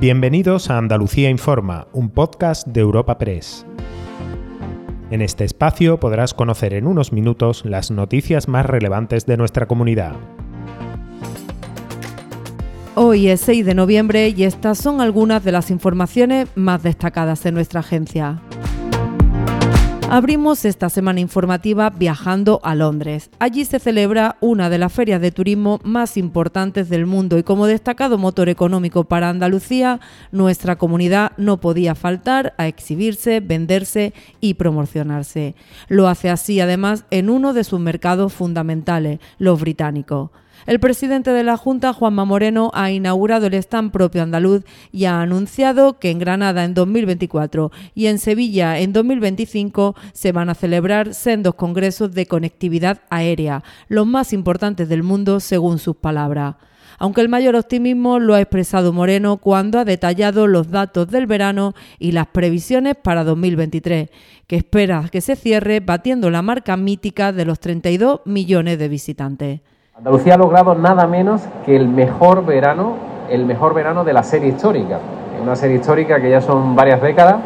Bienvenidos a Andalucía Informa, un podcast de Europa Press. En este espacio podrás conocer en unos minutos las noticias más relevantes de nuestra comunidad. Hoy es 6 de noviembre y estas son algunas de las informaciones más destacadas en nuestra agencia. Abrimos esta semana informativa viajando a Londres. Allí se celebra una de las ferias de turismo más importantes del mundo y como destacado motor económico para Andalucía, nuestra comunidad no podía faltar a exhibirse, venderse y promocionarse. Lo hace así además en uno de sus mercados fundamentales, los británicos. El presidente de la Junta, Juanma Moreno, ha inaugurado el stand propio andaluz y ha anunciado que en Granada en 2024 y en Sevilla en 2025 se van a celebrar sendos congresos de conectividad aérea, los más importantes del mundo según sus palabras aunque el mayor optimismo lo ha expresado Moreno cuando ha detallado los datos del verano y las previsiones para 2023, que espera que se cierre batiendo la marca mítica de los 32 millones de visitantes. Andalucía ha logrado nada menos que el mejor verano, el mejor verano de la serie histórica. Una serie histórica que ya son varias décadas,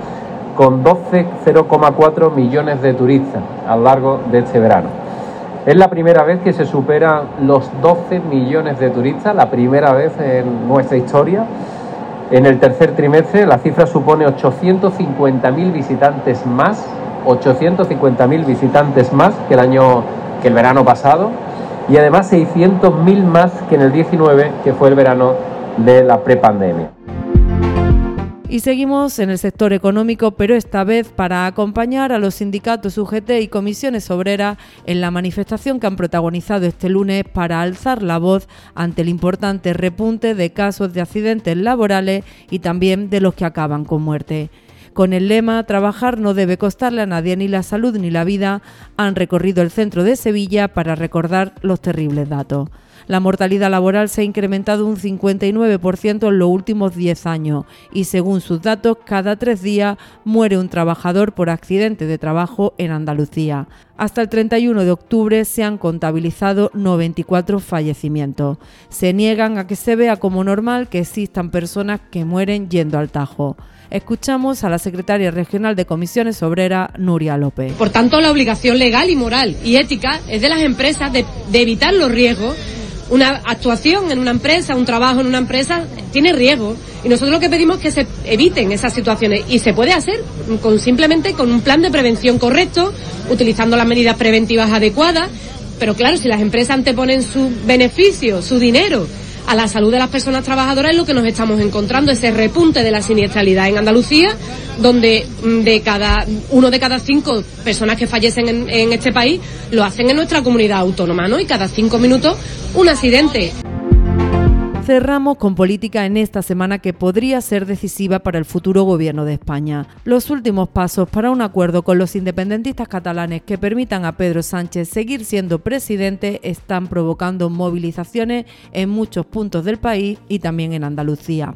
con 12,4 millones de turistas a lo largo de este verano. Es la primera vez que se superan los 12 millones de turistas, la primera vez en nuestra historia. En el tercer trimestre la cifra supone 850.000 visitantes más, 850.000 visitantes más que el año que el verano pasado y además 600.000 más que en el 19, que fue el verano de la prepandemia. Y seguimos en el sector económico, pero esta vez para acompañar a los sindicatos UGT y comisiones obreras en la manifestación que han protagonizado este lunes para alzar la voz ante el importante repunte de casos de accidentes laborales y también de los que acaban con muerte. Con el lema Trabajar no debe costarle a nadie ni la salud ni la vida, han recorrido el centro de Sevilla para recordar los terribles datos. La mortalidad laboral se ha incrementado un 59% en los últimos 10 años y según sus datos, cada tres días muere un trabajador por accidente de trabajo en Andalucía. Hasta el 31 de octubre se han contabilizado 94 fallecimientos. Se niegan a que se vea como normal que existan personas que mueren yendo al tajo. Escuchamos a la secretaria regional de Comisiones Obreras, Nuria López. Por tanto, la obligación legal y moral y ética es de las empresas de, evitar los riesgos una actuación en una empresa, un trabajo en una empresa tiene riesgo. Y nosotros lo que pedimos es que se eviten esas situaciones. Y se puede hacer con simplemente con un plan de prevención correcto, utilizando las medidas preventivas adecuadas, pero claro, si las empresas anteponen su beneficio, su dinero a la salud de las personas trabajadoras es lo que nos estamos encontrando, ese repunte de la siniestralidad en Andalucía, donde mm, de cada uno de cada cinco personas que fallecen en, en este país lo hacen en nuestra comunidad autónoma, ¿no? Y cada cinco minutos un accidente. Cerramos con política en esta semana que podría ser decisiva para el futuro gobierno de España. Los últimos pasos para un acuerdo con los independentistas catalanes que permitan a Pedro Sánchez seguir siendo presidente están provocando movilizaciones en muchos puntos del país y también en Andalucía.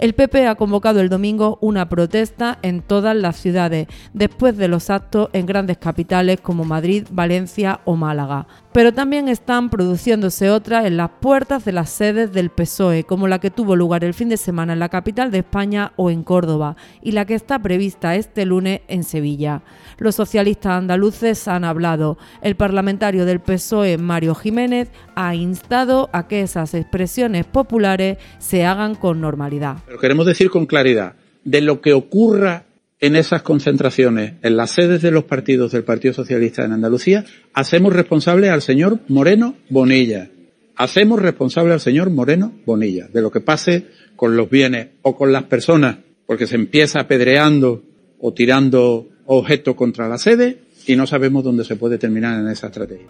El PP ha convocado el domingo una protesta en todas las ciudades, después de los actos en grandes capitales como Madrid, Valencia o Málaga. Pero también están produciéndose otras en las puertas de las sedes del PSOE, como la que tuvo lugar el fin de semana en la capital de España o en Córdoba, y la que está prevista este lunes en Sevilla. Los socialistas andaluces han hablado. El parlamentario del PSOE, Mario Jiménez, ha instado a que esas expresiones populares se hagan con normalidad. Pero queremos decir con claridad, de lo que ocurra en esas concentraciones, en las sedes de los partidos del Partido Socialista en Andalucía, hacemos responsable al señor Moreno Bonilla. Hacemos responsable al señor Moreno Bonilla de lo que pase con los bienes o con las personas, porque se empieza apedreando o tirando objetos contra la sede y no sabemos dónde se puede terminar en esa estrategia.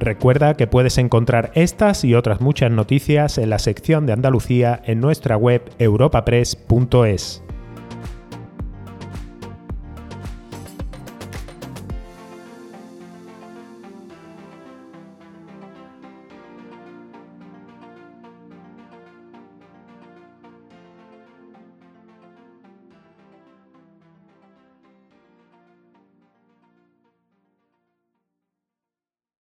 Recuerda que puedes encontrar estas y otras muchas noticias en la sección de Andalucía en nuestra web europapress.es.